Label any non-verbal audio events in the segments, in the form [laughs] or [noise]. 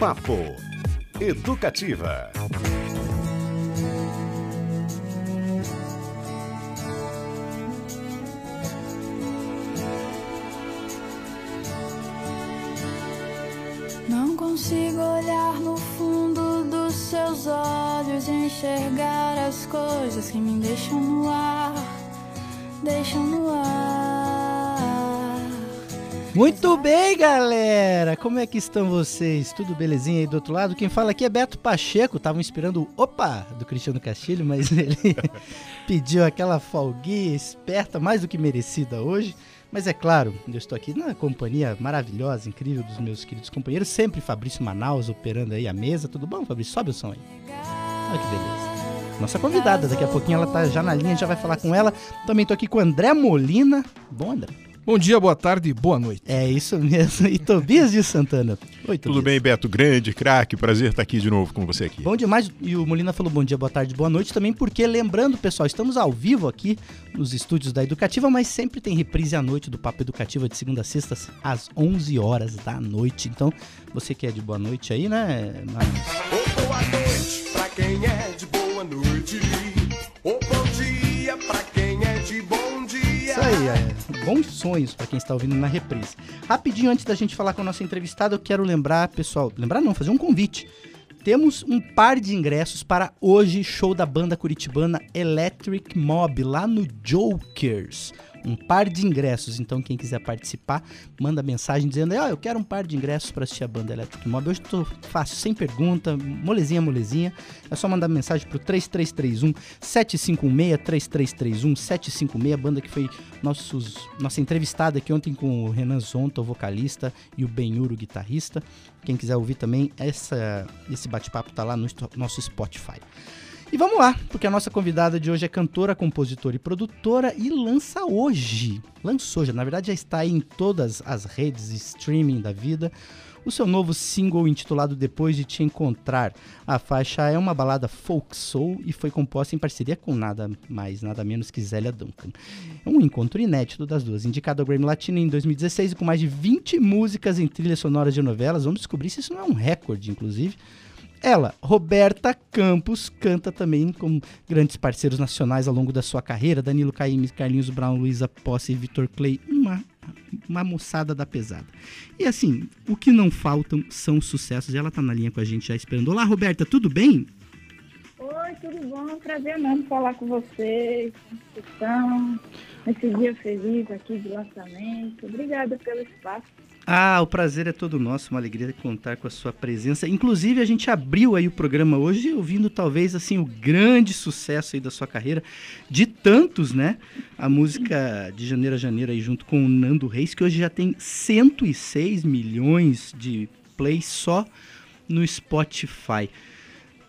Papo Educativa. Não consigo olhar no fundo dos seus olhos e enxergar as coisas que me deixam no ar, deixam no ar. Muito bem, galera! Como é que estão vocês? Tudo belezinha aí do outro lado? Quem fala aqui é Beto Pacheco. Estavam esperando o opa do Cristiano Castilho, mas [laughs] ele pediu aquela folguinha esperta, mais do que merecida hoje. Mas é claro, eu estou aqui na companhia maravilhosa, incrível dos meus queridos companheiros, sempre Fabrício Manaus operando aí a mesa. Tudo bom, Fabrício? Sobe o som aí. Olha que beleza. Nossa convidada, daqui a pouquinho ela tá já na linha, já vai falar com ela. Também tô aqui com o André Molina. Bom, André? Bom dia, boa tarde, boa noite. É isso mesmo. E Tobias de Santana. Oi, Tobias. Tudo bem, Beto? Grande, craque. Prazer estar aqui de novo com você aqui. Bom demais. E o Molina falou bom dia, boa tarde, boa noite também, porque lembrando, pessoal, estamos ao vivo aqui nos estúdios da Educativa, mas sempre tem reprise à noite do Papo Educativa de segunda a sexta às 11 horas da noite. Então, você que é de boa noite aí, né, boa noite pra quem é de boa noite. Ô, é. Bons sonhos para quem está ouvindo na reprise. Rapidinho, antes da gente falar com a nossa entrevistada, eu quero lembrar, pessoal, lembrar não, fazer um convite. Temos um par de ingressos para hoje, show da banda curitibana Electric Mob, lá no Jokers. Um par de ingressos, então quem quiser participar, manda mensagem dizendo: ah, eu quero um par de ingressos para assistir a banda Electric Mob. Hoje tô fácil, sem pergunta, molezinha, molezinha. É só mandar mensagem pro 3331 756 3331 756, banda que foi nossos, nossa entrevistada aqui ontem com o Renan Zonta, o vocalista, e o Benhur, o guitarrista. Quem quiser ouvir também, essa, esse bate-papo tá lá no nosso Spotify. E vamos lá, porque a nossa convidada de hoje é cantora, compositora e produtora e lança hoje, lançou já, na verdade já está em todas as redes de streaming da vida, o seu novo single intitulado Depois de Te Encontrar. A faixa é uma balada folk soul e foi composta em parceria com nada mais, nada menos que Zélia Duncan. É um encontro inédito das duas, indicado ao Grammy Latino em 2016 e com mais de 20 músicas em trilhas sonoras de novelas. Vamos descobrir se isso não é um recorde, inclusive. Ela, Roberta Campos, canta também com grandes parceiros nacionais ao longo da sua carreira, Danilo Caymmi, Carlinhos Brown, Luísa Posse e Vitor Clay, uma, uma moçada da pesada. E assim, o que não faltam são sucessos. Ela tá na linha com a gente já esperando. Olá, Roberta, tudo bem? Oi, tudo bom? Prazer mesmo falar com vocês, estão nesse dia feliz aqui de lançamento. Obrigada pelo espaço. Ah, o prazer é todo nosso, uma alegria contar com a sua presença. Inclusive, a gente abriu aí o programa hoje ouvindo talvez assim o grande sucesso aí da sua carreira, de tantos, né? A música de Janeiro a Janeiro aí junto com o Nando Reis, que hoje já tem 106 milhões de plays só no Spotify.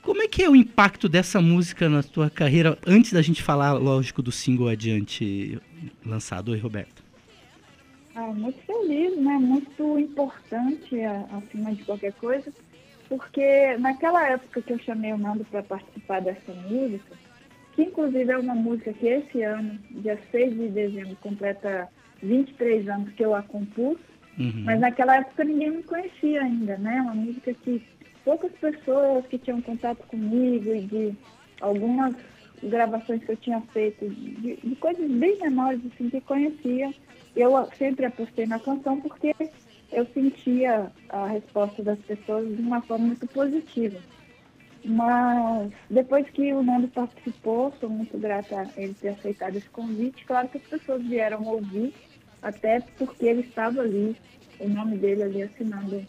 Como é que é o impacto dessa música na tua carreira, antes da gente falar, lógico, do single adiante lançado? Oi, Roberto. Ah, muito feliz, né? Muito importante, acima de qualquer coisa, porque naquela época que eu chamei o Nando para participar dessa música, que inclusive é uma música que esse ano, dia 6 de dezembro, completa 23 anos que eu a compus, uhum. mas naquela época ninguém me conhecia ainda, né? Uma música que poucas pessoas que tinham contato comigo e de algumas gravações que eu tinha feito, de, de coisas bem menores, assim, que conhecia eu sempre apostei na canção porque eu sentia a resposta das pessoas de uma forma muito positiva. Mas depois que o Nando participou, sou muito grata a ele ter aceitado esse convite. Claro que as pessoas vieram ouvir, até porque ele estava ali, o nome dele ali assinando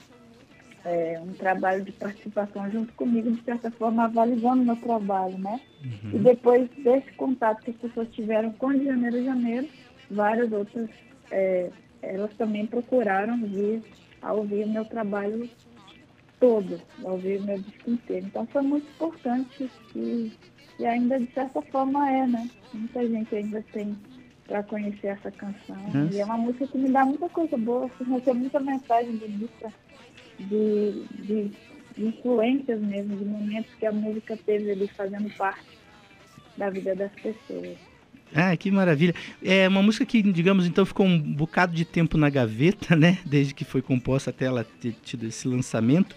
é, um trabalho de participação junto comigo, de certa forma avalizando meu trabalho, né? Uhum. E depois desse contato que as pessoas tiveram com de janeiro a janeiro, várias outras é, elas também procuraram vir a ouvir o meu trabalho todo, a ouvir o meu disco inteiro. Então foi muito importante e, e ainda de certa forma é, né? Muita gente ainda tem para conhecer essa canção. Hum. E é uma música que me dá muita coisa boa, assim, recebo muita mensagem bonita de, de, de influências mesmo, de momentos que a música teve ali fazendo parte da vida das pessoas. Ah, que maravilha. É uma música que, digamos, então ficou um bocado de tempo na gaveta, né? Desde que foi composta até ela ter tido esse lançamento.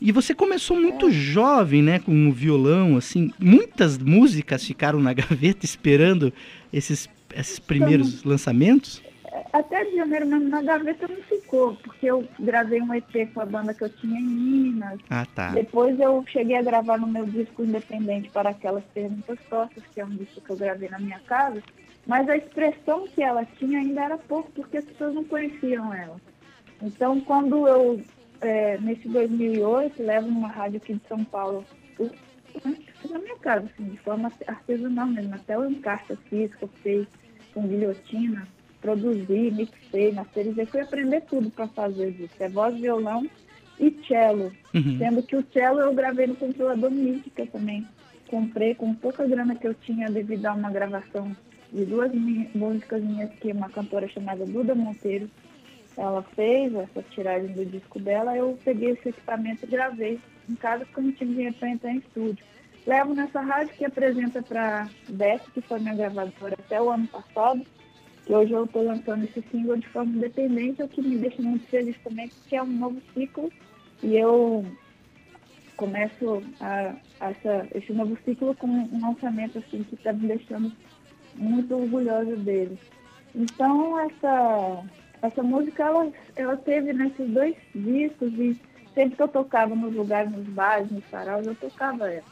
E você começou muito É. jovem, né? Com o violão, assim. Muitas músicas ficaram na gaveta esperando esses, esses primeiros lançamentos. Até de janeiro mesmo na gaveta não ficou, porque eu gravei um EP com a banda que eu tinha em Minas. Ah, tá. Depois eu cheguei a gravar no meu disco independente para aquelas perguntas tortas, que é um disco que eu gravei na minha casa. Mas a expressão que ela tinha ainda era pouco, porque as pessoas não conheciam ela. Então, quando eu, é, nesse 2008, levo numa rádio aqui de São Paulo, eu- na minha casa, assim, de forma artesanal mesmo, até o encarte físico eu fiz com guilhotina, produzi, mixei, masterizei, fui aprender tudo para fazer isso. É voz, violão e cello. Uhum. Sendo que o cello eu gravei no controlador MIDI, que eu também comprei com pouca grana que eu tinha devido a uma gravação de duas músicas minhas que uma cantora chamada Duda Monteiro ela fez, essa tiragem do disco dela, eu peguei esse equipamento e gravei em casa porque eu não tinha dinheiro para entrar em estúdio. Levo nessa rádio que apresenta para Beth, que foi minha gravadora até o ano passado, que hoje eu estou lançando esse single de forma independente, o que me deixa muito feliz também, porque é um novo ciclo e eu começo a, a essa, esse novo ciclo com um lançamento assim que está me deixando muito orgulhosa dele. Então essa essa música ela, ela teve nesses dois discos e sempre que eu tocava nos lugares, nos bares, nos saraus, eu tocava ela.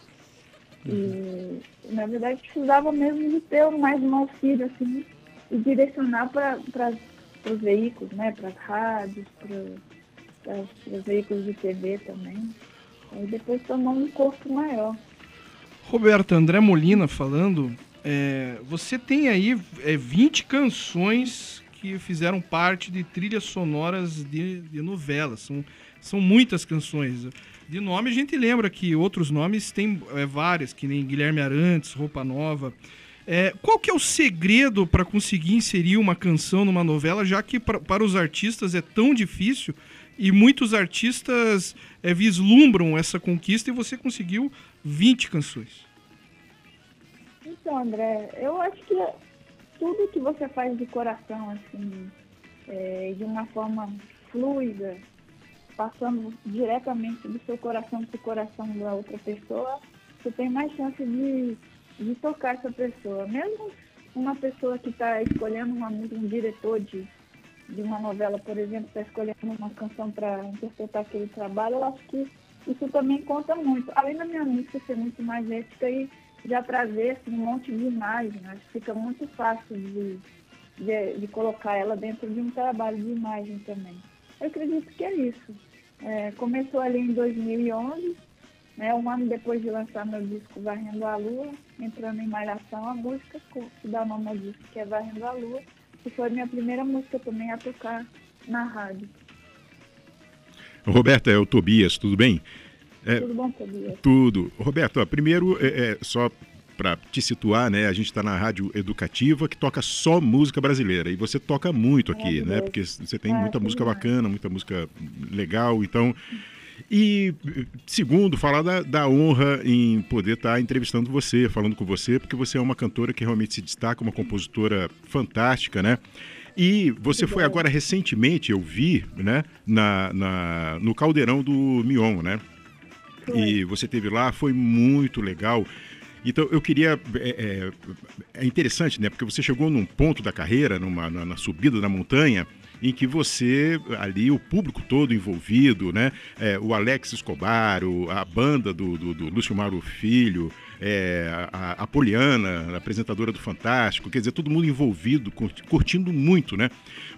E na verdade precisava mesmo de ter mais um auxílio assim e direcionar para os veículos, né? Para as rádios, para os veículos de TV também. Aí depois tomou um corpo maior. Roberto, André Molina falando, é, você tem aí é, 20 canções que fizeram parte de trilhas sonoras de, de novelas. São, são muitas canções. De nome a gente lembra que outros nomes tem é, várias, que nem Guilherme Arantes, Roupa Nova. É, qual que é o segredo para conseguir inserir uma canção numa novela, já que pra, para os artistas é tão difícil e muitos artistas é, vislumbram essa conquista e você conseguiu 20 canções? Então, André, eu acho que tudo que você faz de coração, assim, é, de uma forma fluida, passando diretamente do seu coração para o coração da outra pessoa, você tem mais chance de, de tocar essa pessoa. Mesmo uma pessoa que está escolhendo uma um diretor de, de uma novela, por exemplo, está escolhendo uma canção para interpretar aquele trabalho, eu acho que isso também conta muito. Além da minha música ser muito mais ética e já trazer assim, um monte de imagem, acho que fica muito fácil de, de, de, colocar ela dentro de um trabalho de imagem também. Eu acredito que é isso. É, começou ali em 2011, né, um ano depois de lançar meu disco Varrendo a Lua, entrando em Malhação, a música que dá nome ao disco, que é Varrendo a Lua, que foi minha primeira música também a tocar na rádio. Roberta, é o Tobias, tudo bem? É, tudo bom, Tobias? Tudo. Roberto, ó, primeiro, é, é, só para te situar, né? A gente está na rádio educativa que toca só música brasileira. E você toca muito aqui, é, né? Porque você tem muita música bacana, muita música legal. Então. E, segundo, falar da, da honra em poder estar tá entrevistando você, falando com você, porque você é uma cantora que realmente se destaca, uma compositora fantástica, né? E você foi agora recentemente, eu vi, né, na, na, no Caldeirão do Mion, né? E você teve lá, foi muito legal. Então eu queria. É, é, é, interessante, né? Porque você chegou num ponto da carreira, numa, na, na, subida da montanha, em que você, ali, o público todo envolvido, né? É, o Alex Escobar, o, a banda do, do, do Lúcio Mauro Filho, é, a, a Poliana, a apresentadora do Fantástico, quer dizer, todo mundo envolvido, curtindo muito, né?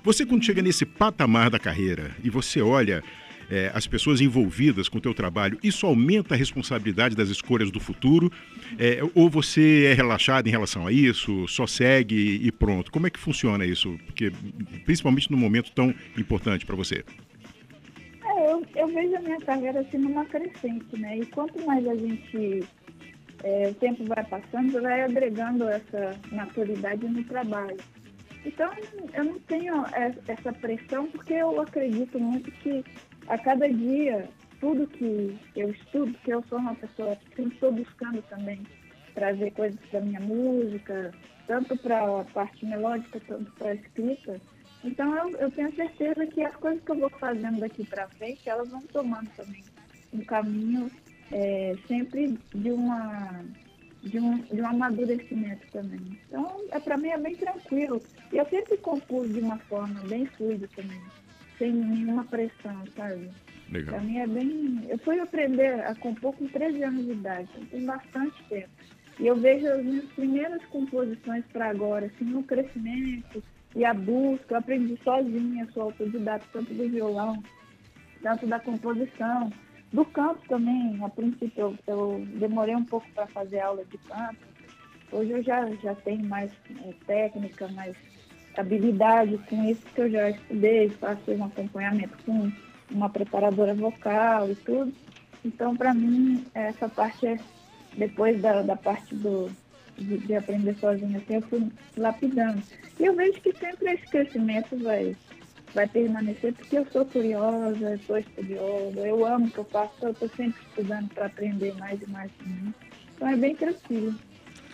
Você, quando chega nesse patamar da carreira e você olha é, as pessoas envolvidas com o teu trabalho, isso aumenta a responsabilidade das escolhas do futuro? É, ou você é relaxado em relação a isso, só segue e pronto? Como é que funciona isso? Porque, principalmente num momento tão importante para você. É, eu, eu, vejo a minha carreira assim numa crescente, né? E quanto mais a gente, é, o tempo vai passando, vai agregando essa maturidade no trabalho. Então, eu não tenho essa pressão porque eu acredito muito que a cada dia, tudo que eu estudo, que eu sou uma pessoa que estou buscando também trazer coisas da minha música, tanto para a parte melódica, tanto para a escrita. Então eu, eu tenho certeza que as coisas que eu vou fazendo daqui para frente, elas vão tomando também um caminho é, sempre de uma de um, de um amadurecimento também. Então, é, para mim é bem tranquilo. E eu sempre compus de uma forma bem fluida também, sem nenhuma pressão, sabe? Legal. Pra mim é bem. Eu fui aprender a compor com 13 anos de idade, então tem bastante tempo. E eu vejo as minhas primeiras composições para agora, assim, no crescimento e a busca. Eu aprendi sozinha, sou autodidata, tanto do violão, tanto da composição. Do canto também, a princípio eu, eu demorei um pouco para fazer aula de canto. Hoje eu já, já tenho mais é, técnica, mais habilidade com isso que eu já estudei, faço um acompanhamento com uma preparadora vocal e tudo. Então, para mim, essa parte é, depois da, da parte do, de, de aprender sozinha, assim, eu fui lapidando. E eu vejo que sempre esse crescimento vai, vai permanecer, porque eu sou curiosa, eu sou estudiosa, eu amo o que eu faço, eu estou sempre estudando para aprender mais e mais também. Então é bem tranquilo.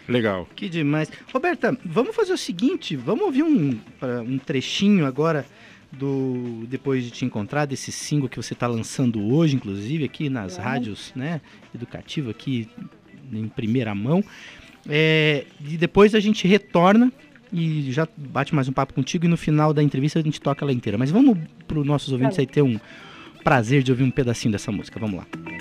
Legal. Que demais. Roberta, vamos fazer o seguinte, vamos ouvir um, um trechinho agora do Depois de Te Encontrar, desse single que você está lançando hoje, inclusive, aqui nas Vamos. rádios, né, educativa aqui em primeira mão. É, e depois a gente retorna e já bate mais um papo contigo e no final da entrevista a gente toca ela inteira. Mas vamos para os nossos ouvintes bom. aí ter um prazer de ouvir um pedacinho dessa música. Vamos lá.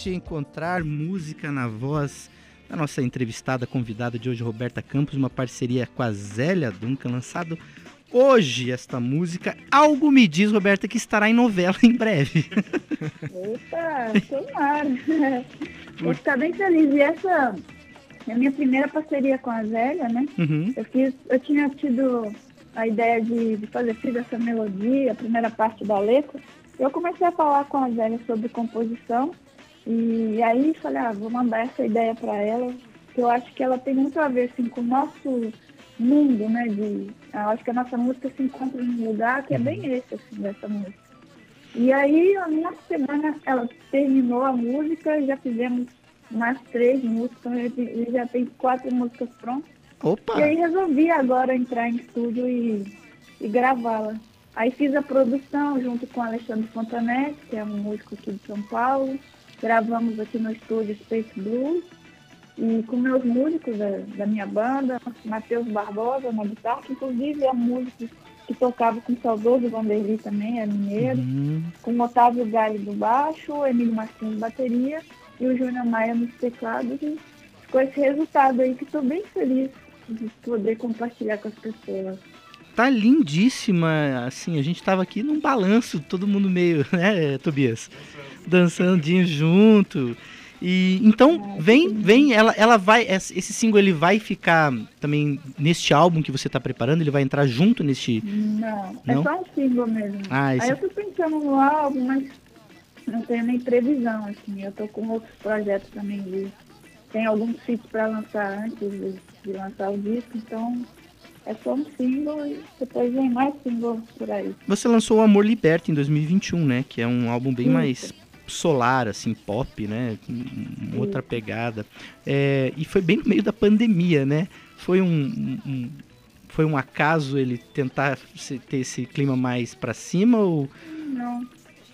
Depois de te encontrar música na voz da nossa entrevistada convidada de hoje, Roberta Campos, uma parceria com a Zélia Duncan, lançado hoje esta música. Algo me diz, Roberta, que estará em novela em breve. Eita, tomara. Vou ficar bem feliz. E essa é a minha primeira parceria com a Zélia, né? Uhum. Eu, fiz, eu tinha tido a ideia de, de fazer fiz essa melodia, a primeira parte da letra. Eu comecei a falar com a Zélia sobre composição e aí falei, ah, vou mandar essa ideia para ela, que eu acho que ela tem muito a ver assim, com o nosso mundo, né? De, eu acho que a nossa música se encontra num lugar que é bem esse, assim, dessa música. E aí, a minha semana, ela terminou a música, já fizemos mais três músicas, já- já tem quatro músicas prontas. Opa! E aí resolvi agora entrar em estúdio e, e gravá-la. Aí fiz a produção junto com o Alexandre Fontanete, que é um músico aqui de São Paulo. Gravamos aqui no estúdio Space Blues. E com meus músicos da, da minha banda, Matheus Barbosa na guitarra, que inclusive é um músico que tocava com o saudoso Vanderly também, é mineiro Uhum. com o Otávio Galho do baixo, o Emílio Martins bateria e o Júnior Maia nos teclados. E ficou esse resultado aí que estou bem feliz de poder compartilhar com as pessoas. Tá lindíssima, assim, a gente tava aqui num balanço, todo mundo meio, [laughs] né, Tobias? Dançandinho junto. E então vem, vem, ela, ela vai, esse single ele vai ficar também neste álbum que você tá preparando, ele vai entrar junto neste. Não, Não? é só um single mesmo. Ah, Aí esse eu tô pensando no álbum, mas não tenho nem previsão, assim. Eu tô com outros projetos também de. Tem alguns feats para lançar antes de, de lançar o disco, então é só um single e depois vem mais singles por aí. Você lançou o Amor Liberta em 2021, né? Que é um álbum bem Isso. mais solar, assim, pop, né? uma outra pegada. É, e foi bem no meio da pandemia, né? Foi um, um- foi um acaso ele tentar ter esse clima mais pra cima ou Não.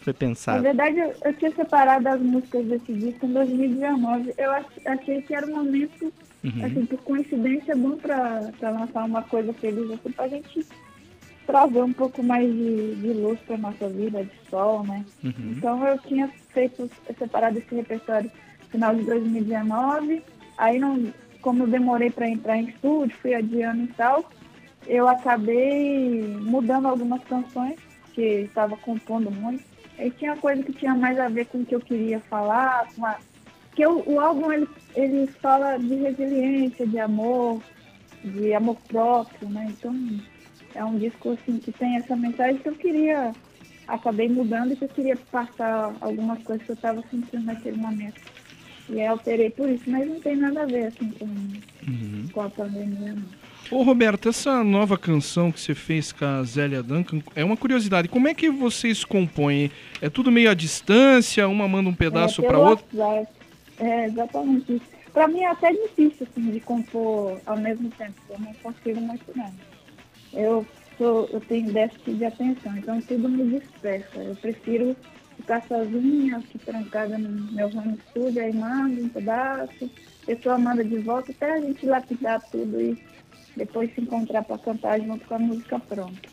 foi Na pensado? verdade, eu, eu tinha separado as músicas desse disco em 2019. Eu ach- achei que era um momento, Uhum. assim, por coincidência, bom pra lançar uma coisa feliz, assim, pra gente trazer um pouco mais de, de luz para nossa vida, de sol, né? Uhum. Então eu tinha feito, separado esse repertório no final de 2019, aí não, como eu demorei para entrar em estúdio, fui adiando e tal, eu acabei mudando algumas canções que estava compondo muito. E tinha coisa que tinha mais a ver com o que eu queria falar, com a, que o, o álbum ele, ele fala de resiliência, de amor, de amor próprio, né? Então é um disco assim que tem essa mensagem que eu queria, acabei mudando e que eu queria passar algumas coisas que eu estava sentindo naquele momento. E aí alterei por isso, mas não tem nada a ver assim com, Uhum. com a pandemia. Não. Ô Roberto, essa nova canção que você fez com a Zélia Duncan é uma curiosidade. Como é que vocês compõem? É tudo meio à distância? Uma manda um pedaço é, para outra? WhatsApp. É, exatamente isso. Pra mim é até difícil, assim, de compor ao mesmo tempo. Eu não consigo muito, não. Eu, sou, eu tenho déficit de atenção, então tudo me dispersa. Eu prefiro ficar sozinha, aqui trancada no meu home studio, aí mando um pedaço, pessoa manda de volta, até a gente lapidar tudo e depois se encontrar para cantar junto com a música pronta.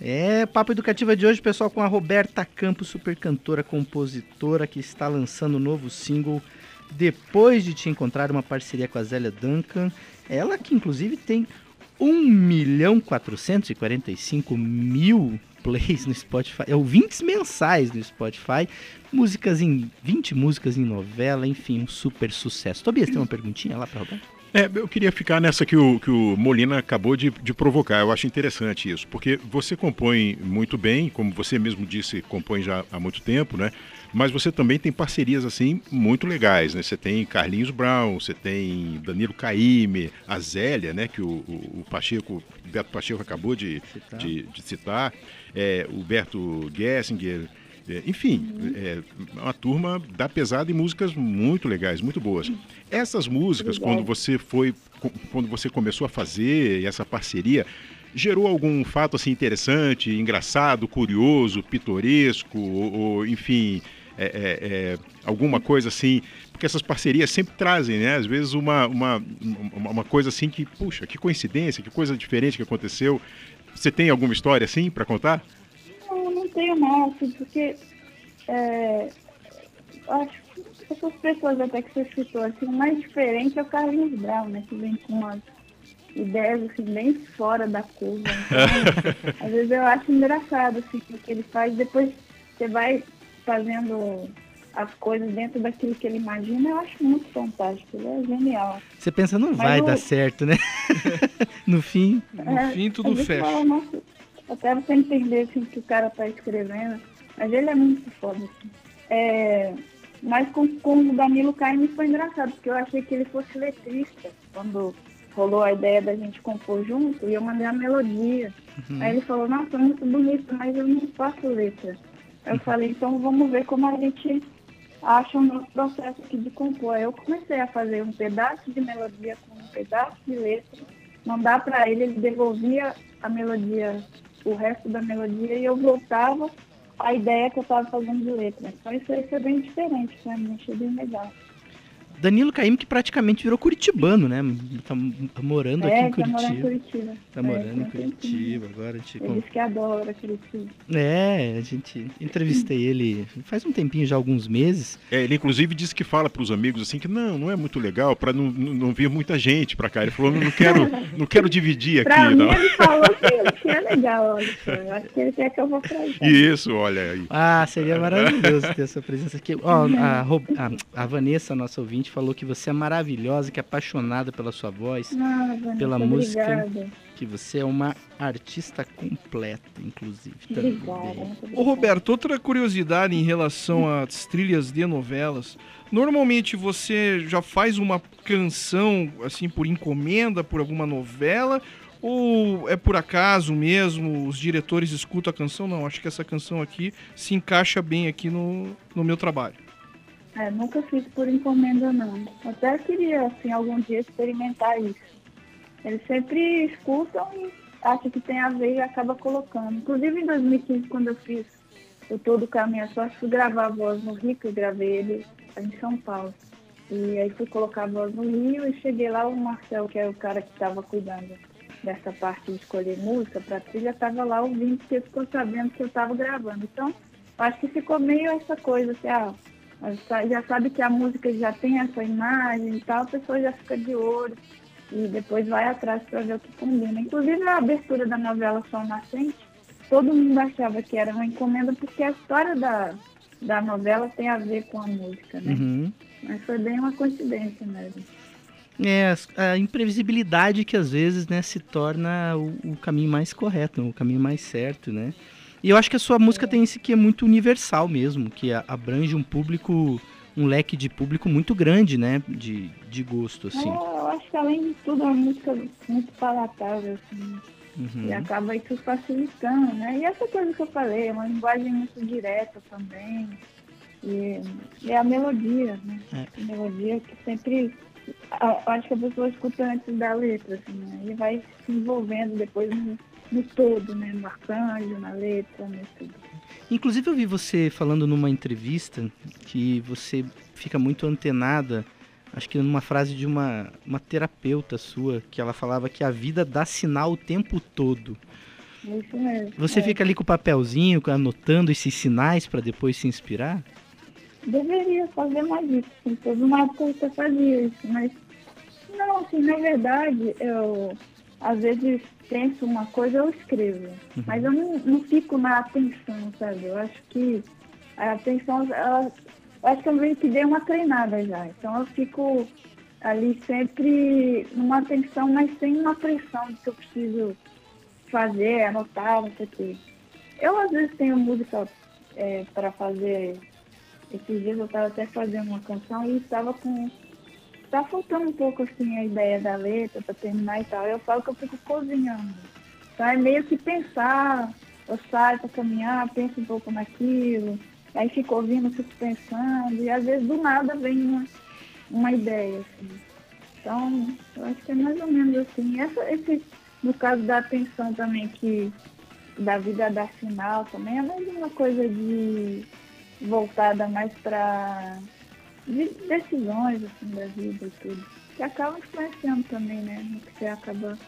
É, Papo Educativa de hoje, pessoal, com a Roberta Campos, super cantora, compositora, que está lançando um novo single depois de te encontrar uma parceria com a Zélia Duncan. Ela que, inclusive, tem 1 milhão 445 mil plays no Spotify, é, ouvintes mensais no Spotify, músicas em 20 músicas em novela, enfim, um super sucesso. Tobias, tem uma perguntinha lá para Roberta? É, eu queria ficar nessa que o, que o Molina acabou de, de provocar. Eu acho interessante isso, porque você compõe muito bem, como você mesmo disse, compõe já há muito tempo, né? Mas você também tem parcerias assim muito legais, né? Você tem Carlinhos Brown, você tem Danilo Caime, a Zélia, né? Que o, o, o Pacheco, o Beto Pacheco acabou de Citar. de, de citar, é, o Berto Gessinger, é, enfim, é uma turma da pesada e músicas muito legais, muito boas. Essas músicas, quando você foi, quando você começou a fazer essa parceria, gerou algum fato assim interessante, engraçado, curioso, pitoresco, ou, ou, enfim, é, é, é, alguma coisa assim? Porque essas parcerias sempre trazem, né? Às vezes uma, uma, uma uma coisa assim que, puxa, que coincidência, que coisa diferente que aconteceu. Você tem alguma história assim para contar? Não, não tenho não, assim, porque é, acho que essas pessoas até que você citou, assim, o mais diferente é o Carlinhos Brown, né? Que vem com umas ideias assim, bem fora da curva. [laughs] Então, às vezes eu acho engraçado assim, o que ele faz, depois você vai fazendo as coisas dentro daquilo que ele imagina, eu acho muito fantástico, ele é genial. Você pensa, não Mas vai o- dar certo, né? [laughs] no fim, No É, fim, tudo gente fecha. fala, nossa, até você entender assim, o que o cara tá escrevendo. Mas ele é muito foda. Assim. É, mas com, com o Danilo Caime foi engraçado, porque eu achei que ele fosse letrista. Quando rolou a ideia da gente compor junto, e eu mandei a melodia. Aí ele falou, nossa, muito bonito, mas eu não faço letra. Aí eu falei, então vamos ver como a gente acha o nosso processo aqui de compor. Aí eu comecei a fazer um pedaço de melodia com um pedaço de letra, mandar para ele, ele devolvia a melodia, o resto da melodia, e eu voltava a ideia que eu estava fazendo de letra. Então isso aí foi bem diferente para mim, achei bem legal. Danilo Caim que praticamente virou curitibano, né? Tá morando aqui é, em tá morando em Curitiba. Curitiba. Tá É, morando em um tempinho. Curitiba agora. A gente... Ele disse que adora Curitiba. É, a gente entrevistei ele faz um tempinho já, alguns meses. É, ele inclusive disse que fala para os amigos assim que não, não é muito legal para não, não, não vir muita gente para cá. Ele falou, não quero, não quero dividir [laughs] Pra aqui, mim, não. ele falou que, que é legal. [laughs] Eu acho que ele quer que eu vou pra aí. Isso, olha aí. Ah, seria maravilhoso ter essa presença aqui. Ó, [laughs] a, a- a Vanessa, nossa ouvinte, falou que você é maravilhosa, que é apaixonada pela sua voz, Ah, Vanessa, Pela música. Obrigada. que você é uma artista completa, inclusive. Obrigada. Ô. Roberto, outra curiosidade em relação às trilhas de novelas. Normalmente você já faz uma canção assim por encomenda por alguma novela ou é por acaso mesmo os diretores escutam a canção? Não, acho que essa canção aqui se encaixa bem aqui no, no meu trabalho. É, nunca fiz por encomenda, não. Até queria, assim, algum dia experimentar isso. Eles sempre escutam e acham que tem a ver e acaba colocando. Inclusive, em 2015, quando eu fiz o Todo Caminho Sorte, fui gravar a voz no Rio, que eu gravei ele em São Paulo. E aí fui colocar a voz no Rio e cheguei lá, o Marcel, que é o cara que estava cuidando dessa parte de escolher música para trilha, estava lá ouvindo, porque ficou sabendo que eu estava gravando. Então, acho que ficou meio essa coisa, assim, ah, já sabe que a música já tem essa imagem e tal, a pessoa já fica de olho e depois vai atrás para ver o que combina. Inclusive, a abertura da novela Sol Nascente, todo mundo achava que era uma encomenda, porque a história da, da novela tem a ver com a música, né? Uhum. Mas foi bem uma coincidência mesmo. É, a imprevisibilidade que às vezes né, se torna o, o, caminho mais correto, o caminho mais certo, né? E eu acho que a sua música tem esse que é muito universal mesmo, que abrange um público, um leque de público muito grande, né? De, de gosto, assim. É, eu acho que além de tudo é uma música muito palatável, assim. Uhum. E acaba isso facilitando, né? E essa coisa que eu falei, é uma linguagem muito direta também. E, e a melodia, né? É. A melodia que sempre acho que a pessoa escuta antes da letra, assim, né? E vai se envolvendo depois no, no todo, né? No arcanjo, na letra, no tudo. Inclusive eu vi você falando numa entrevista que você fica muito antenada, acho que numa frase de uma, uma terapeuta sua, que ela falava que a vida dá sinal o tempo todo. Isso mesmo. Você é. fica ali com o papelzinho, anotando esses sinais para depois se inspirar? Deveria fazer mais isso. Assim, teve uma época que eu fazia isso, mas não, assim, na verdade, eu às vezes penso uma coisa, eu escrevo. Uhum. Mas eu não, não fico na atenção, sabe? Eu acho que a atenção, ela, eu acho que eu meio que dei uma treinada já. Então eu fico ali sempre numa atenção, mas sem uma pressão de que eu preciso fazer, anotar, não sei o quê. Eu às vezes tenho música é, para fazer esses dias eu estava até fazendo uma canção e estava com. Tá faltando um pouco assim a ideia da letra para terminar e tal. Eu falo que eu fico cozinhando. Então é meio que pensar, eu saio para caminhar, penso um pouco naquilo, aí fico ouvindo, fico pensando, e às vezes do nada vem uma, uma ideia, assim. Então, eu acho que é mais ou menos assim. Essa, esse, no caso da atenção também, que da vida da final também, é mais uma coisa de voltada mais para decisões assim, da vida e tudo. Que acaba influenciando também, né? No que você acaba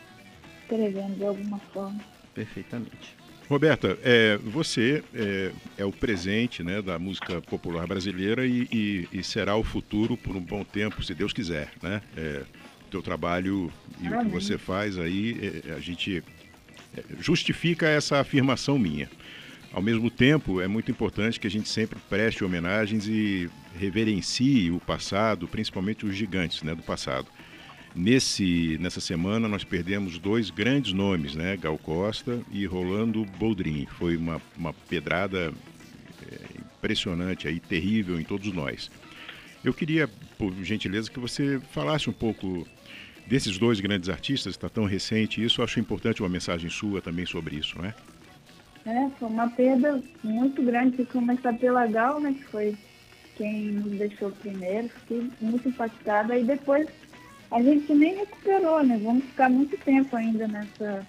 escrevendo de alguma forma. Perfeitamente. Roberta, é, você é, é, o presente né, da música popular brasileira e, e, e, será o futuro por um bom tempo, se Deus quiser. Né? É, o teu trabalho e Amém. o que você faz aí, é, a gente é, justifica essa afirmação minha. Ao mesmo tempo, é muito importante que a gente sempre preste homenagens e reverencie o passado, principalmente os gigantes né, do passado. Nesse, nessa semana nós perdemos dois grandes nomes, né, Gal Costa e Rolando Boldrin. Foi uma, uma pedrada é, impressionante, aí, terrível em todos nós. Eu queria, por gentileza, que você falasse um pouco desses dois grandes artistas, está tão recente isso, acho importante uma mensagem sua também sobre isso, não é? É, foi uma perda muito grande, começar pela Gal, né, que foi quem nos deixou primeiro, fiquei muito impactada, e depois a gente nem recuperou, né, vamos ficar muito tempo ainda nessa,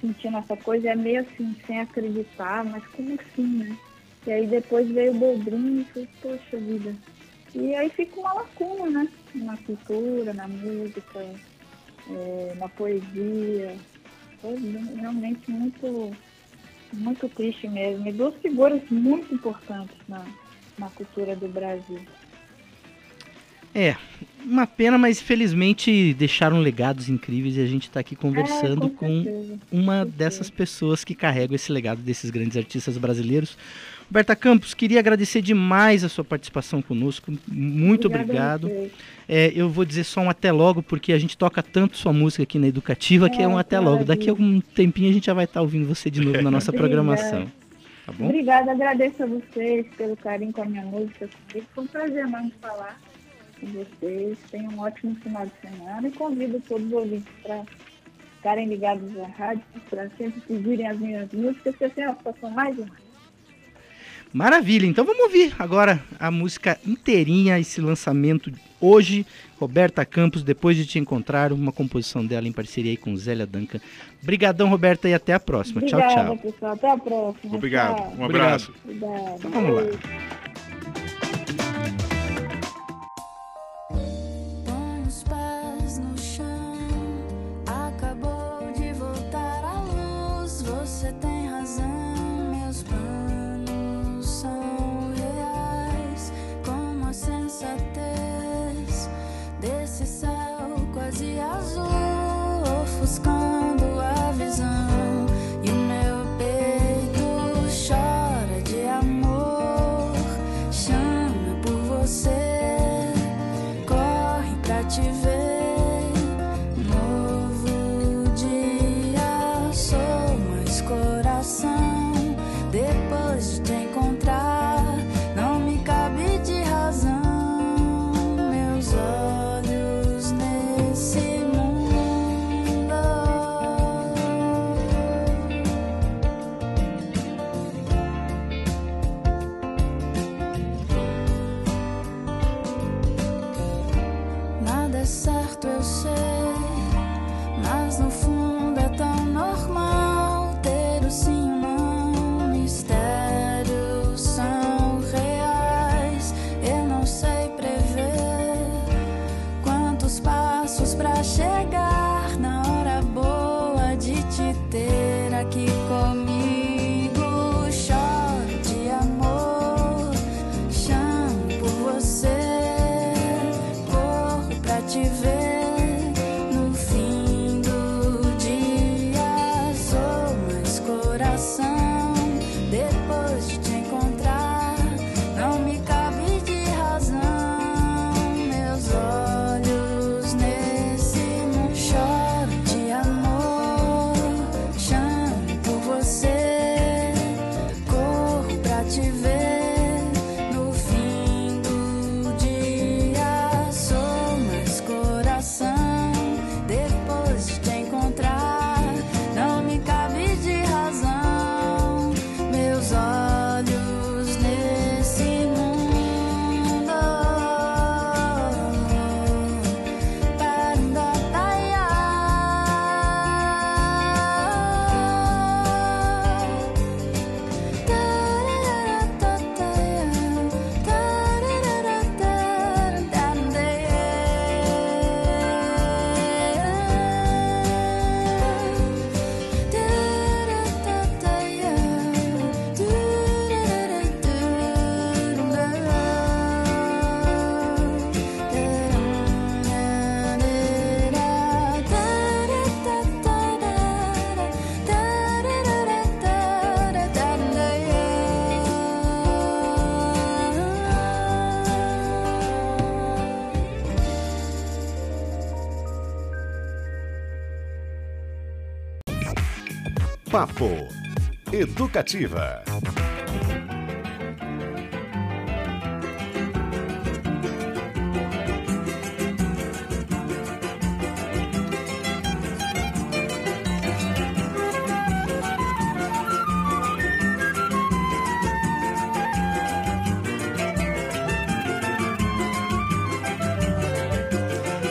sentindo essa coisa, é meio assim, sem acreditar, mas como assim, né? E aí depois veio o Boldrinho e falei, poxa vida. E aí fica uma lacuna, né? Na cultura, na música, é, na poesia. Foi realmente muito muito triste mesmo. E duas figuras muito importantes na, na cultura do Brasil. É, uma pena, mas felizmente deixaram legados incríveis e a gente está aqui conversando é, com, com, uma dessas pessoas que carregam esse legado desses grandes artistas brasileiros. Roberta Campos, queria agradecer demais a sua participação conosco. Muito Obrigada obrigado. É, eu vou dizer só um até logo, porque a gente toca tanto sua música aqui na Educativa, é, que é um até logo. Daqui a algum tempinho a gente já vai estar ouvindo você de novo na nossa programação. Tá bom? Obrigada, agradeço a vocês pelo carinho com a minha música. Foi um prazer mais falar com vocês. Tenham um ótimo final de semana e convido todos os ouvintes para ficarem ligados à rádio, para sempre pedirem as minhas músicas, que é uma situação mais uma. Maravilha, então vamos ouvir agora a música inteirinha, esse lançamento hoje. Roberta Campos, depois de te encontrar, uma composição dela em parceria aí com Zélia Duncan. Obrigadão, Roberta, e até a próxima. Obrigada, tchau, tchau. pessoal. Até a próxima. Obrigado. Tchau. Um abraço. Obrigado. Então vamos lá. Papo Educativa.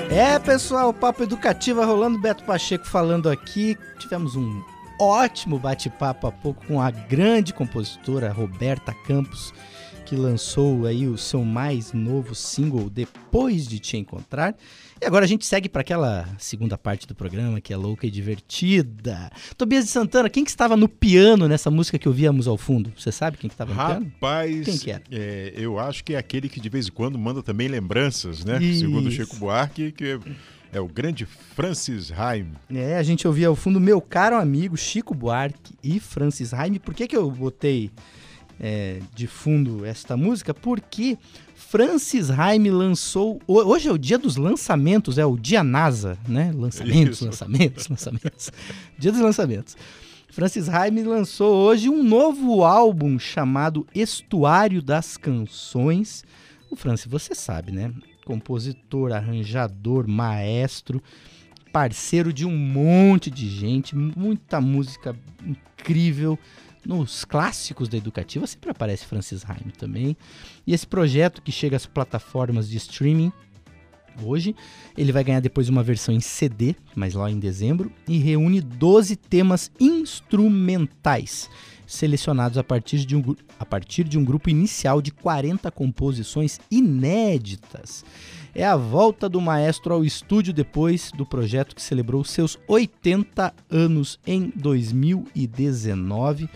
É, pessoal, papo educativa rolando, Beto Pacheco falando aqui. Tivemos um ótimo bate-papo há pouco com a grande compositora Roberta Campos, que lançou aí o seu mais novo single depois de te encontrar. E agora a gente segue para aquela segunda parte do programa que é louca e divertida. Tobias de Santana, quem que estava no piano nessa música que ouvíamos ao fundo? Você sabe quem que estava no piano? Rapaz, Quem que era? é, eu acho que é aquele que de vez em quando manda também lembranças, né? Isso. Segundo o Chico Buarque, que é, o grande Francis Haim. É, a gente ouvia ao fundo meu caro amigo Chico Buarque e Francis Haime. Por que, que eu botei é, de fundo esta música? Porque Francis Haime lançou. ho- Hoje é o dia dos lançamentos, é o dia NASA, né? Lançamentos, Isso. lançamentos, lançamentos. [laughs] dia dos lançamentos. Francis Haime lançou hoje um novo álbum chamado Estuário das Canções. O Francis, você sabe, né? Compositor, arranjador, maestro, parceiro de um monte de gente, muita música incrível. Nos clássicos da educativa sempre aparece Francis Haime também. E esse projeto que chega às plataformas de streaming hoje, ele vai ganhar depois uma versão em CD, mas lá em dezembro, e reúne 12 temas instrumentais. Selecionados a partir, de um, a partir de um grupo inicial de 40 composições inéditas. É a volta do maestro ao estúdio depois do projeto que celebrou seus 80 anos em 2019.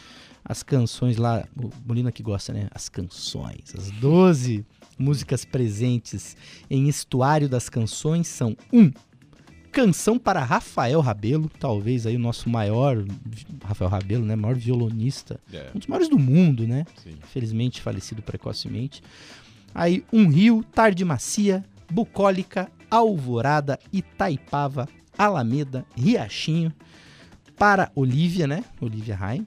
As canções lá, o Molina que gosta, né? As canções, as 12 músicas presentes em Estuário das Canções são 1. Um, canção para Rafael Rabelo, talvez aí o nosso maior, Rafael Rabelo, né? Maior violonista, É, um dos maiores do mundo, né? sim. Infelizmente falecido precocemente. Aí Um Rio, Tarde Macia, Bucólica, Alvorada, Itaipava, Alameda, Riachinho, para Olivia, né? Olivia Rain.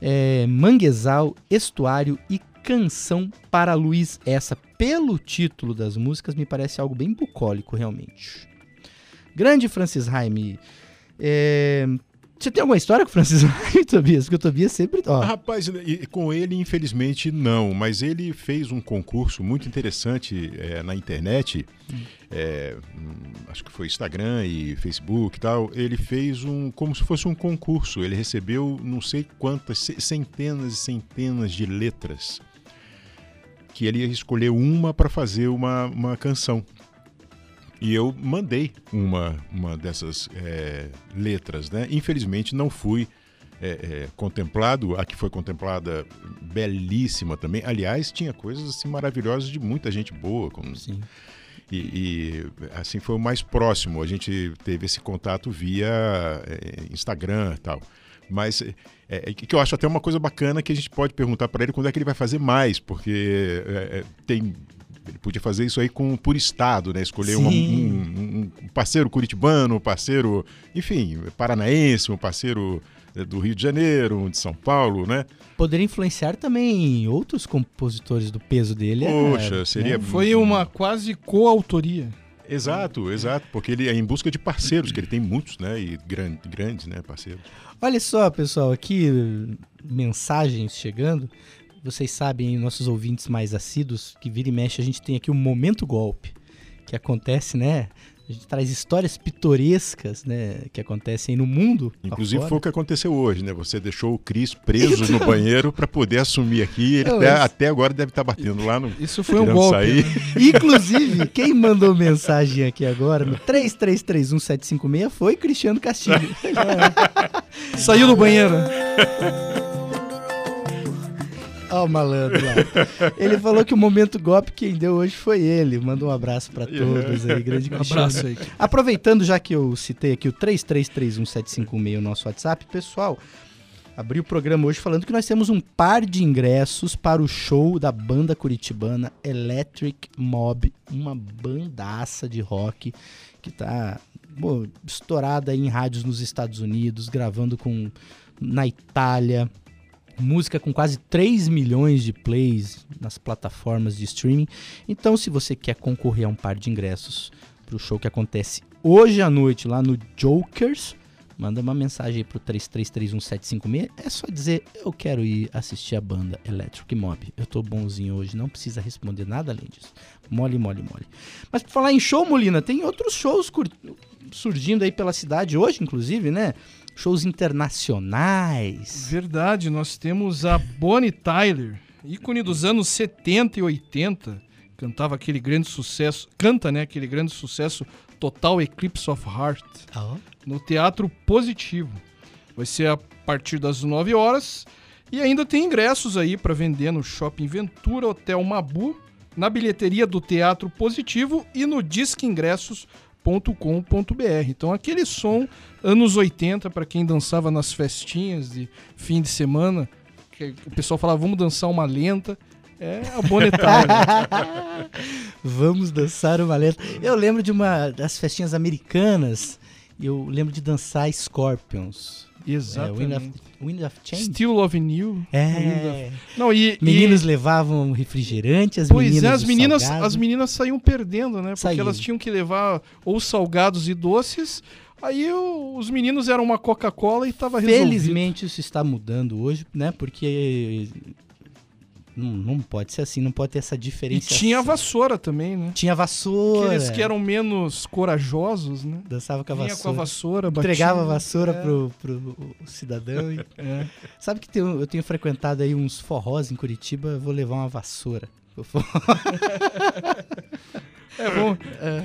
É, Manguezal, Estuário e Canção para Luiz. Essa, pelo título das músicas, me parece algo bem bucólico, realmente. Grande Francis Raime. É, Você tem alguma história com o Francis [laughs] Raime, Tobias? Porque o Tobias sempre. Rapaz, com ele, infelizmente, não. Mas ele fez um concurso muito interessante é, na internet. é, hum, acho que foi Instagram e Facebook e tal. Ele fez um. como se fosse um concurso. Ele recebeu não sei quantas, ce- centenas e centenas de letras. Que ele ia escolher uma para fazer uma, uma canção. E eu mandei uma, uma dessas é, letras, né? Infelizmente não fui é, é, contemplado, a que foi contemplada belíssima também. Aliás, tinha coisas assim maravilhosas de muita gente boa, como sim. e, e, assim foi o mais próximo. A gente teve esse contato via é, Instagram e tal. Mas é, é, que eu acho até uma coisa bacana que a gente pode perguntar para ele quando é que ele vai fazer mais, porque é, é, tem ele podia fazer isso aí com por estado, né? Escolher uma- Sim. um, um parceiro curitibano, um parceiro, enfim, paranaense, um parceiro é, do Rio de Janeiro, um de São Paulo, né? Poderia influenciar também outros compositores do peso dele. é, Poxa, seria né? Foi uma quase coautoria. Exato, exato, porque ele é em busca de parceiros, que ele tem muitos, né? E gran- grandes, né, parceiros. Olha só, pessoal, aqui mensagens chegando. Vocês sabem, nossos ouvintes mais assíduos, que vira e mexe, a gente tem aqui o Momento Golpe, que acontece, né? A gente traz histórias pitorescas, né? Que acontecem no mundo. Inclusive foi o que aconteceu hoje, né? Você deixou o Cris preso no banheiro para poder assumir aqui. Ele Não, até, esse- até agora deve estar batendo lá no. Isso foi um golpe. sair. né? Inclusive, quem mandou mensagem aqui agora no 3331-756 foi Cristiano Castilho. [laughs] Saiu do banheiro. [laughs] Ó o malandro lá. Ele falou que o momento golpe quem deu hoje foi ele. Manda um abraço pra todos aí, grande [laughs] Um abraço aí. Aproveitando já que eu citei aqui o 33317516, o nosso WhatsApp, pessoal, abri o programa hoje falando que nós temos um par de ingressos para o show da banda curitibana Electric Mob, uma bandaça de rock que tá pô, estourada aí em rádios nos Estados Unidos, gravando com na Itália, música com quase 3 milhões de plays nas plataformas de streaming. Então, se você quer concorrer a um par de ingressos para o show que acontece hoje à noite lá no Jokers, manda uma mensagem aí pro 3331-756. É só dizer, eu quero ir assistir a banda Electric Mob. Eu tô bonzinho hoje, não precisa responder nada além disso. Mole, mole, mole. Mas por falar em show, Molina, tem outros shows cur- surgindo aí pela cidade hoje, inclusive, né? Shows internacionais. Verdade, nós temos a Bonnie Tyler, ícone dos anos 70 e 80, cantava aquele grande sucesso, canta, né, aquele grande sucesso Total Eclipse of Heart, ó. no Teatro Positivo. Vai ser a partir das 9 horas e ainda tem ingressos aí para vender no Shopping Ventura, Hotel Mabu, na bilheteria do Teatro Positivo e no disqueingressos.com.br. Então aquele som anos 80 para quem dançava nas festinhas de fim de semana, que o pessoal falava vamos dançar uma lenta, é a Tyler. Vamos dançar uma letra. Eu lembro de uma das festinhas americanas. e Eu lembro de dançar Scorpions. É, Wind, Exatamente. of, Wind of Change. Still Loving You. É. of- Não, e, e- Meninos levavam refrigerante, as Pois meninas. é, as meninas, salgado. as meninas saíam perdendo, né? Porque Saíam. elas tinham que levar ou salgados e doces. Aí o- os meninos eram uma Coca-Cola e tava resolvido. Felizmente isso está mudando hoje, né? Porque Não, não pode ser assim, não pode ter essa E diferença. tinha a vassoura também, né? Tinha vassoura. Aqueles que eram menos corajosos, né? Dançava com a Vinha vassoura. com a vassoura, batia. Entregava a vassoura É, pro, pro cidadão. e- [laughs] é. Sabe que tem- eu tenho frequentado aí uns forrós em Curitiba, eu vou levar uma vassoura. [laughs] É bom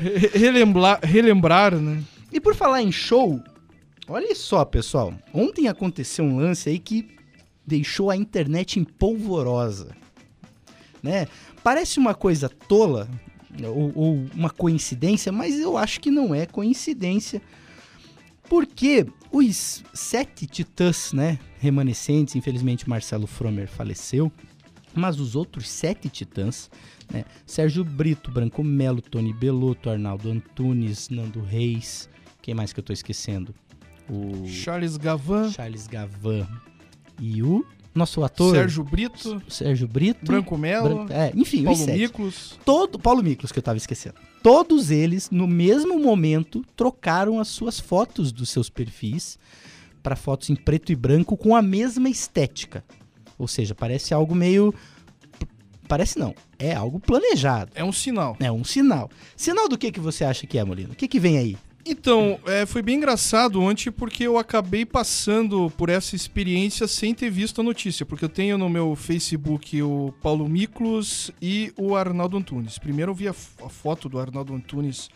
re- relembrar, relembrar, né? E por falar em show, olha só, pessoal. Ontem aconteceu um lance aí que deixou a internet em polvorosa. Né? Parece uma coisa tola ou, ou uma coincidência, mas eu acho que não é coincidência. Porque os sete titãs, né, remanescentes, infelizmente Marcelo Fromer faleceu, mas os outros sete titãs, né, Sérgio Brito, Branco Melo, Tony Belotto, Arnaldo Antunes, Nando Reis, quem mais que eu tô esquecendo? O Charles Gavan, Charles Gavan e o nosso ator Sérgio Brito, Sérgio Brito, Branco Melo, Bran- é, enfim, Paulo. Miklos. Todo Paulo Miklos que eu tava esquecendo. Todos eles no mesmo momento trocaram as suas fotos dos seus perfis para fotos em preto e branco com a mesma estética. Ou seja, parece algo meio parece não, é algo planejado. É um sinal. É um sinal. Sinal do que que você acha que é, Molino? O que que vem aí? Então, é, foi bem engraçado ontem porque eu acabei passando por essa experiência sem ter visto a notícia. Porque eu tenho no meu Facebook o Paulo Miklos e o Arnaldo Antunes. Primeiro eu vi a, a foto do Arnaldo Antunes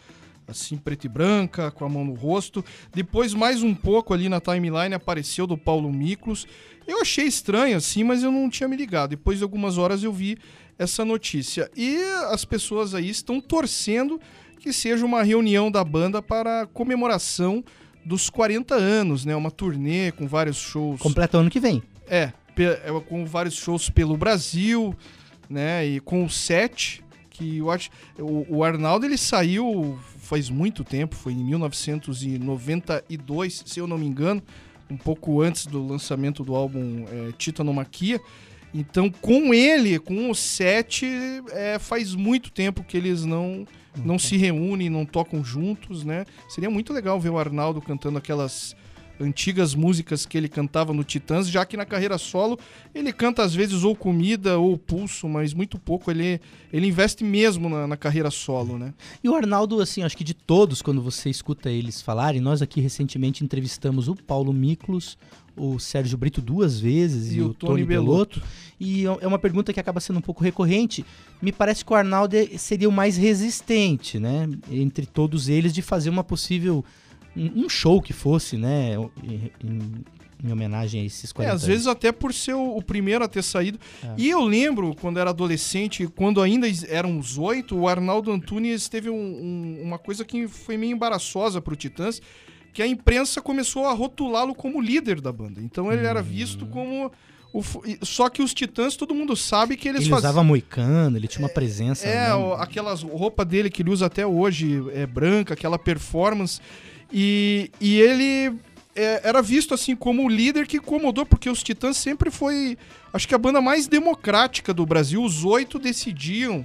assim, preta e branca, com a mão no rosto. Depois, mais um pouco ali na timeline, apareceu do Paulo Miklos. Eu achei estranho, assim, mas eu não tinha me ligado. Depois de algumas horas eu vi essa notícia. E as pessoas aí estão torcendo que seja uma reunião da banda para comemoração dos 40 anos, né? Uma turnê com vários shows. Completa ano que vem. É, é, com vários shows pelo Brasil, né? E com o set, que eu acho. O, o Arnaldo ele saiu faz muito tempo, foi em 1992, se eu não me engano, um pouco antes do lançamento do álbum é, Titanomaquia. Então, com ele, com o set, é, faz muito tempo que eles não, não se reúnem, não tocam juntos, né? Seria muito legal ver o Arnaldo cantando aquelas antigas músicas que ele cantava no Titãs, já que na carreira solo ele canta às vezes ou comida ou pulso, mas muito pouco. Ele, ele investe mesmo na, na carreira solo, né? E o Arnaldo, assim, acho que de todos, quando você escuta eles falarem, nós aqui recentemente entrevistamos o Paulo Miklos, o Sérgio Brito duas vezes e, o Tony, Belotto. E é uma pergunta que acaba sendo um pouco recorrente. Me parece que o Arnaldo é- seria o mais resistente, né? Entre todos eles, de fazer uma possível. Um show que fosse, né? Em, em- em homenagem a esses 40 É, às anos. vezes até por ser o, o primeiro a ter saído. É. E eu lembro, quando era adolescente, quando ainda eram os oito, o Arnaldo Antunes teve um- um- uma coisa que foi meio embaraçosa pro Titãs, que a imprensa começou a rotulá-lo como líder da banda. Então ele era visto Hum. como... o só que os Titãs, todo mundo sabe que eles Ele faziam... usava moicano, ele tinha uma presença. É, né? aquelas roupa dele que ele usa até hoje é branca, aquela performance. E, e ele é, era visto assim como o líder que incomodou, porque os Titãs sempre foi, acho que a banda mais democrática do Brasil. Os oito decidiam,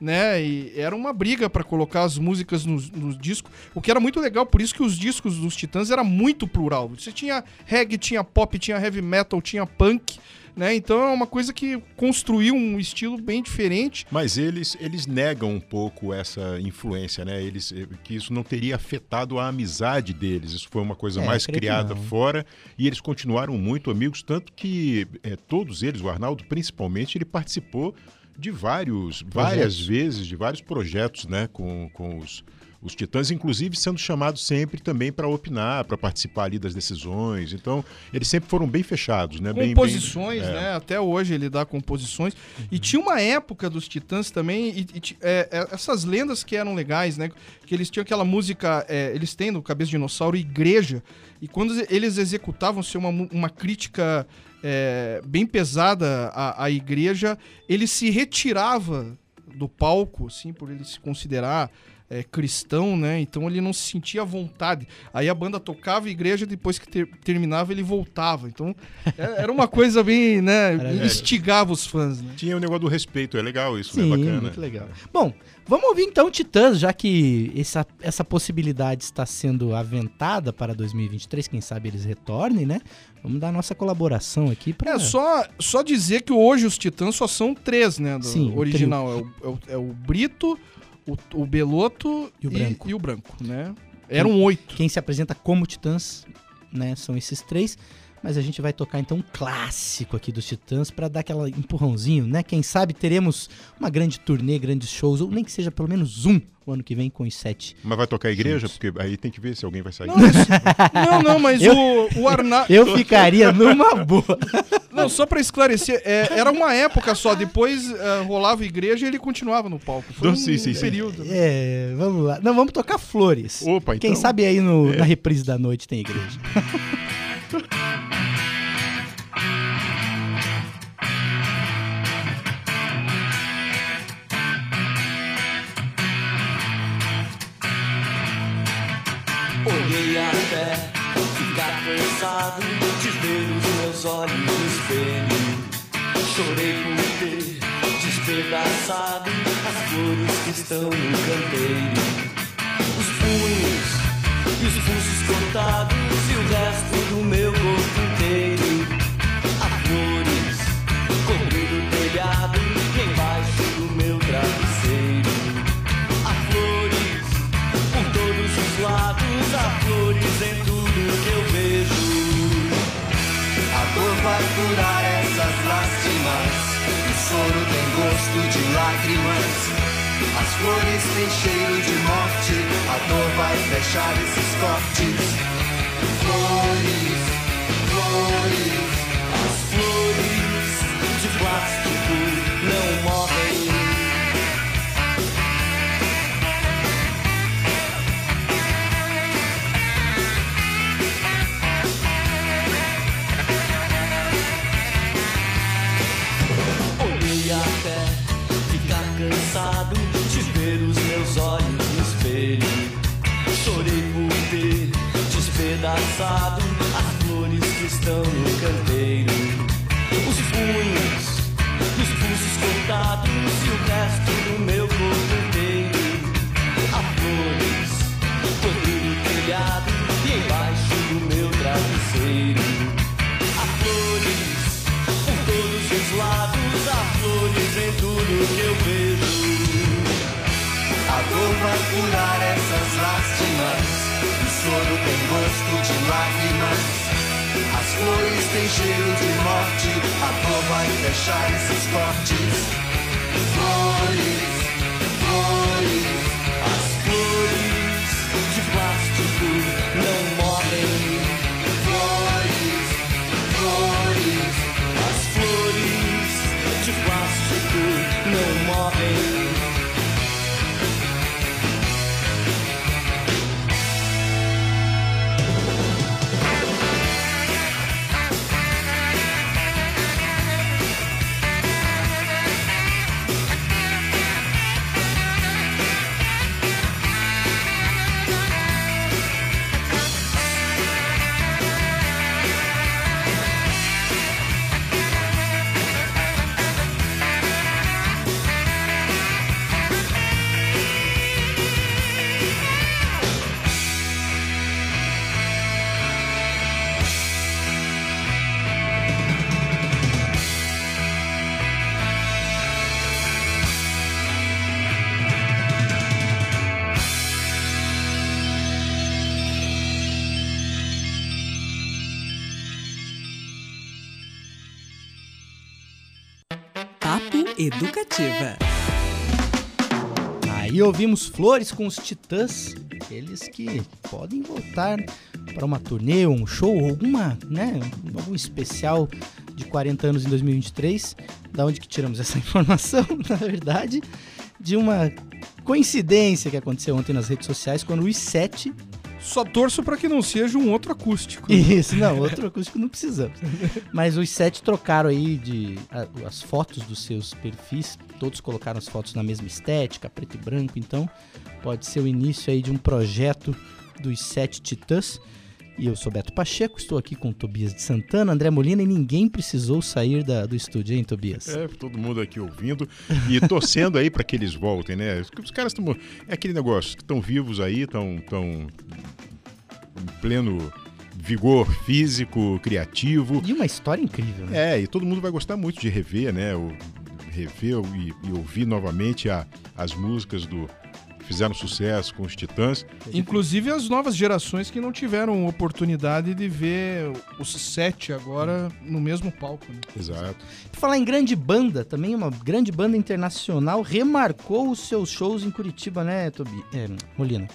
né? E era uma briga pra colocar as músicas nos nos discos, o que era muito legal. Por isso que os discos dos Titãs era muito plural. Você tinha reggae, tinha pop, tinha heavy metal, tinha punk. Né? Então é uma coisa que construiu um estilo bem diferente. Mas eles, eles negam um pouco essa influência, né? Eles, eh, que isso não teria afetado a amizade deles. Isso foi uma coisa É, mais criada fora. E eles continuaram muito amigos, tanto que eh, todos eles, o Arnaldo principalmente, ele participou de vários, várias vezes, de vários projetos, né? Com, com os, os Titãs, inclusive sendo chamados sempre também para opinar, para participar ali das decisões. Então, eles sempre foram bem fechados, né? Bem- bem- composições, é. né? Até hoje ele dá composições. E tinha uma época dos Titãs também, e, e é, é, essas lendas que eram legais, né? Que eles tinham aquela música, é, eles têm no Cabeça de Dinossauro Igreja, e quando eles executavam ser uma, uma crítica é, bem pesada à, à igreja, ele se retirava do palco, assim, por ele se considerar é, cristão, né? Então ele não se sentia à vontade. Aí a banda tocava a igreja, depois que ter- terminava ele voltava. Então é- era uma coisa bem, né? instigava os fãs, né? Tinha o negócio do respeito, é legal isso, Sim, né? Bacana. muito legal. Bom, vamos ouvir então Titãs, já que essa, essa possibilidade está sendo aventada para 2023, quem sabe eles retornem, né? Vamos dar a nossa colaboração aqui para É só, só dizer que hoje os Titãs só são três, né? Do Sim, o original. É o, é, o, é o Brito, o, o Beloto E o Branco. e o Branco, né? Eram oito. quem se apresenta como Titãs, né? São esses três. Mas a gente vai tocar então um clássico aqui dos Titãs para dar aquela empurrãozinho, né? Quem sabe teremos uma grande turnê, grandes shows, ou nem que seja pelo menos um o ano que vem com os sete. Mas vai tocar a igreja? Juntos. Porque aí tem que ver se alguém vai sair. Não, [laughs] não, não, mas Eu- o, o Arnaldo. [laughs] Eu ficaria numa boa. Não, só pra esclarecer, é, era uma época só, depois é, rolava igreja e ele continuava no palco. Foi um sim, sim, sim. período. né? É, vamos lá. Não, vamos tocar flores. Opa, então. Quem sabe aí no- na reprise da noite tem igreja. [laughs] Olhei até ficar cansado de ver os meus olhos no espelho. Chorei por ter despedaçado as flores que estão no canteiro. Os punhos e os pulsos cortados e o resto do meu flores têm cheiro de morte. A dor vai fechar esses cortes. As flores que estão no canteiro. Os punhos os pulsos cortados e o resto do meu corpo inteiro. Há flores cobrindo o telhado e embaixo do meu travesseiro. Há flores por todos os lados, há flores em tudo que eu vejo. A dor vai curar tem gosto de lágrimas. As flores têm cheiro de morte, a dor vai fechar esses cortes. Flores, flores Papo Educativa. Aí ouvimos Flores com os Titãs, eles que podem voltar para uma turnê, um show, alguma, né, algum especial de 40 anos em 2023. Da onde que tiramos essa [laughs] informação, na verdade, de uma coincidência que aconteceu ontem nas redes sociais quando os sete Só torço pra que não seja um outro acústico. Isso, não, outro acústico não precisamos. Mas os sete trocaram aí de a- as fotos dos seus perfis todos colocaram as fotos na mesma estética, preto e branco, então pode ser o início aí de um projeto dos Sete Titãs. E eu sou Beto Pacheco, estou aqui com Tobias de Santana, André Molina e ninguém precisou sair da- do estúdio, hein, Tobias? É, todo mundo aqui ouvindo e torcendo aí para que eles voltem, né? Os caras estão. É aquele negócio, que estão vivos aí, estão tão em pleno vigor físico, criativo. E uma história incrível, né? É, e todo mundo vai gostar muito de rever, né? O, rever e, e ouvir novamente a- as músicas do. Que Fizeram sucesso com os Titãs. Inclusive as novas gerações que não tiveram oportunidade de ver os sete agora no mesmo palco. né? Exato. Falar em grande banda, também uma grande banda internacional remarcou os seus shows em Curitiba, né, Tobi? É, Molina?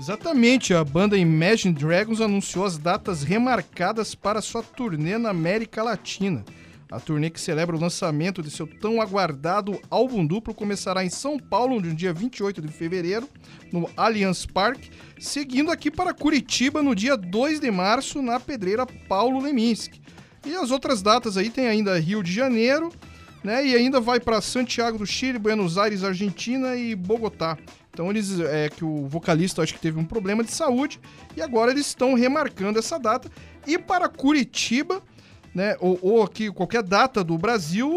Exatamente, a banda Imagine Dragons anunciou as datas remarcadas para sua turnê na América Latina. A turnê que celebra o lançamento de seu tão aguardado álbum duplo começará em São Paulo no dia 28 de fevereiro, no Allianz Parque, seguindo aqui para Curitiba no dia 2 de março, na Pedreira Paulo Leminski. E as outras datas aí tem ainda Rio de Janeiro, né? E ainda vai para Santiago do Chile, Buenos Aires, Argentina e Bogotá. Então eles é que o vocalista acho que teve um problema de saúde e agora eles estão remarcando essa data e para Curitiba, né, ou, ou aqui qualquer data do Brasil,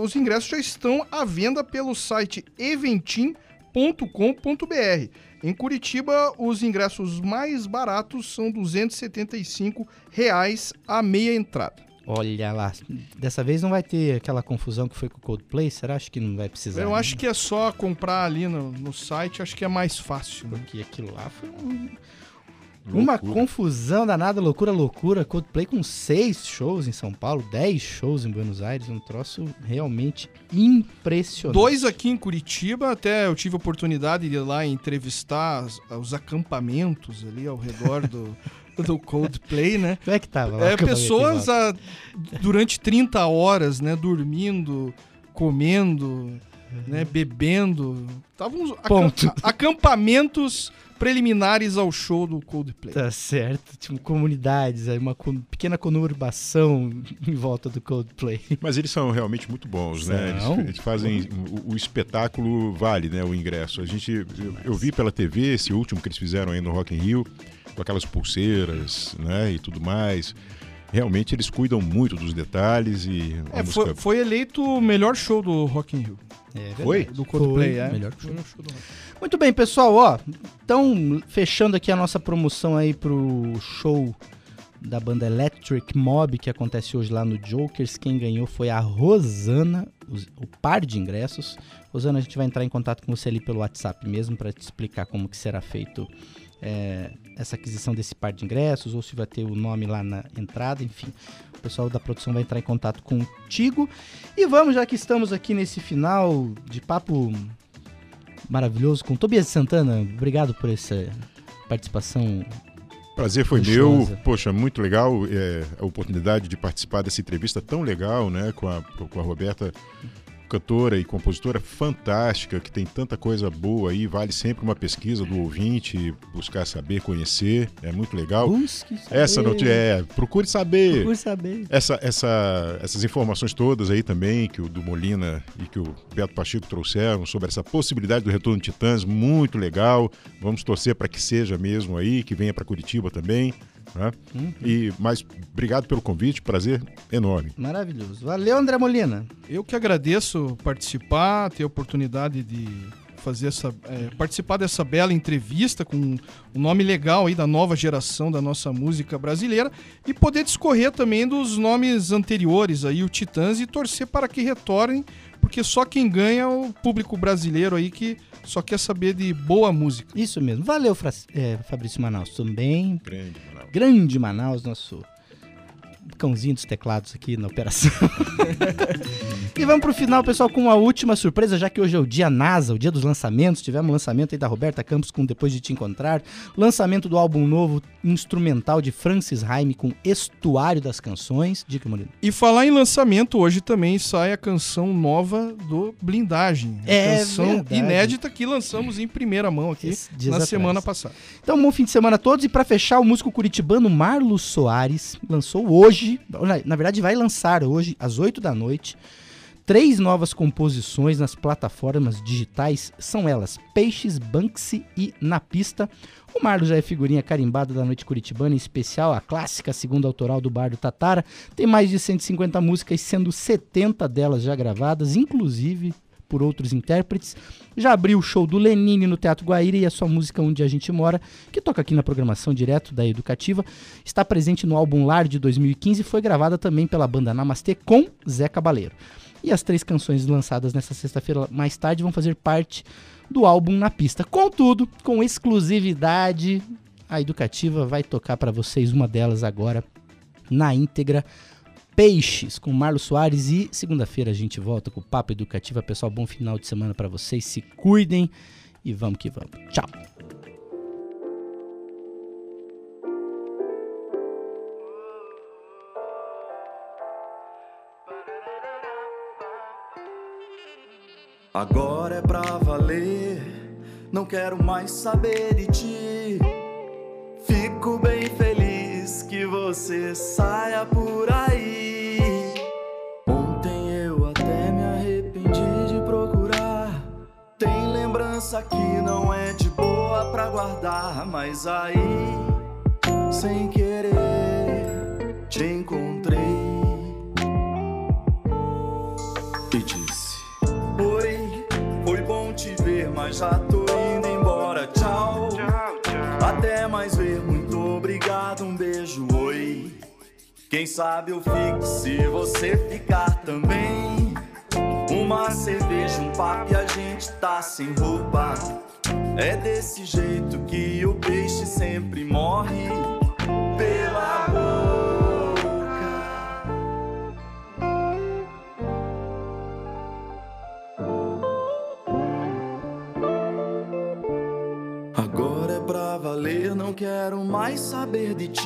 os ingressos já estão à venda pelo site eventim.com.br. Em Curitiba, os ingressos mais baratos são 275 reais a meia entrada. Olha lá, dessa vez não vai ter aquela confusão que foi com o Coldplay, será? Acho que não vai precisar. Eu né? acho que é só comprar ali no, no site, acho que é mais fácil. né? Porque aquilo lá foi um- uma confusão danada, loucura, loucura. Coldplay com seis shows em São Paulo, dez shows em Buenos Aires, um troço realmente impressionante. Dois aqui em Curitiba, até eu tive a oportunidade de ir lá entrevistar os acampamentos ali ao redor do, [laughs] do Coldplay, né? Como é que tava? lá? É, Como pessoas ah, durante 30 horas, né, dormindo, comendo, né, bebendo. Estavam acampamentos preliminares ao show do Coldplay. Tá certo, tipo, comunidades, uma pequena conurbação em volta do Coldplay. Mas eles são realmente muito bons, né? Eles, eles fazem o, o espetáculo vale, né? O ingresso. A gente, eu, eu vi pela TV esse último que eles fizeram aí no Rock in Rio, com aquelas pulseiras, né? E tudo mais. Realmente eles cuidam muito dos detalhes e a É, música. foi, foi eleito o melhor show do Rock in Rio. É Foi? Do Coldplay, Foi, é. melhor o show do Rock. Muito bem, pessoal, ó. Então, fechando aqui a nossa promoção aí pro show da banda Electric Mob que acontece hoje lá no Jokers. Quem ganhou foi a Rosana, os- o par de ingressos. Rosana, a gente vai entrar em contato com você ali pelo WhatsApp mesmo para te explicar como que será feito é, essa aquisição desse par de ingressos ou se vai ter o nome lá na entrada, enfim. O pessoal da produção vai entrar em contato contigo. E vamos, já que estamos aqui nesse final de papo maravilhoso com Tobias Santana. Obrigado por essa participação. Prazer foi Luxuosa. meu. Poxa, muito legal é, a oportunidade de participar dessa entrevista tão legal, né? Com a, com a Roberta, cantora e compositora fantástica, que tem tanta coisa boa aí. Vale sempre uma pesquisa do ouvinte, buscar saber, conhecer. É muito legal. Busque saber. Essa notícia é, procure saber. Procure saber. Essa, essa, essas informações todas aí também, que o do Molina e que o Beto Pacheco trouxeram sobre essa possibilidade do retorno de Titãs, muito legal. Vamos torcer para que seja mesmo aí, que venha para Curitiba também. Né? E mais obrigado pelo convite, prazer enorme. Maravilhoso. Valeu, André Molina. Eu que agradeço participar, ter a oportunidade de fazer essa, é, participar dessa bela entrevista com um nome legal aí da nova geração da nossa música brasileira e poder discorrer também dos nomes anteriores aí, o Titãs, e torcer para que retornem, porque só quem ganha é o público brasileiro aí que só quer saber de boa música. Isso mesmo. Valeu, Fra- é, Fabrício Manaus. Também. Grande, Manaus. Grande Manaus, nosso cãozinho dos teclados aqui na operação. [laughs] e vamos pro final, pessoal, com uma última surpresa, já que hoje é o dia NASA, o dia dos lançamentos. Tivemos lançamento aí da Roberta Campos com Depois de Te Encontrar, lançamento do álbum novo instrumental de Francis Haime com Estuário das Canções. Dica, Molina. E falar em lançamento, hoje também sai a canção nova do Blindagem. É canção verdade. inédita que lançamos em primeira mão aqui na atrás. semana passada. Então, bom fim de semana a todos. E pra fechar, o músico curitibano Marlos Soares lançou hoje, na, na verdade vai lançar hoje, às 8 da noite, Três novas composições nas plataformas digitais são elas: Peixes, Banksy e Na Pista. O Marlos já é figurinha carimbada da Noite Curitibana, em especial a clássica segunda autoral do Bar do Tatara. Tem mais de 150 músicas, sendo 70 delas já gravadas, inclusive por outros intérpretes. Já abriu o show do Lenine no Teatro Guaíra e a sua música Onde a Gente Mora, que toca aqui na programação direto da Educativa, está presente no álbum Lar de 2015 e foi gravada também pela banda Namastê com Zé Cabaleiro. E as três canções lançadas nessa sexta-feira mais tarde vão fazer parte do álbum Na Pista. Contudo, com exclusividade, a Educativa vai tocar para vocês uma delas agora na íntegra. Peixes com Marlos Soares e segunda-feira a gente volta com o Papo Educativa. Pessoal, bom final de semana para vocês. Se cuidem e vamos que vamos. Tchau. Agora é pra valer, não quero mais saber de ti. Fico bem feliz que você saia por aí. Que não é de boa pra guardar, mas aí, sem querer, te encontrei e disse: Oi, foi bom te ver, mas já tô indo embora. Tchau, até mais ver. Muito obrigado, um beijo, oi. Quem sabe eu fico se você ficar também. Uma cerveja, um papo e a gente tá sem roupa. É desse jeito que o peixe sempre morre pela boca. Agora é pra valer, não quero mais saber de ti.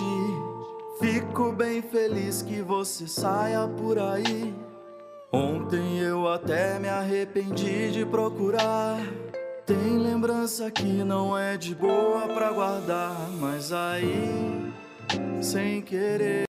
Fico bem feliz que você saia por aí. Ontem eu até me arrependi de procurar. Tem lembrança que não é de boa pra guardar, mas aí, sem querer.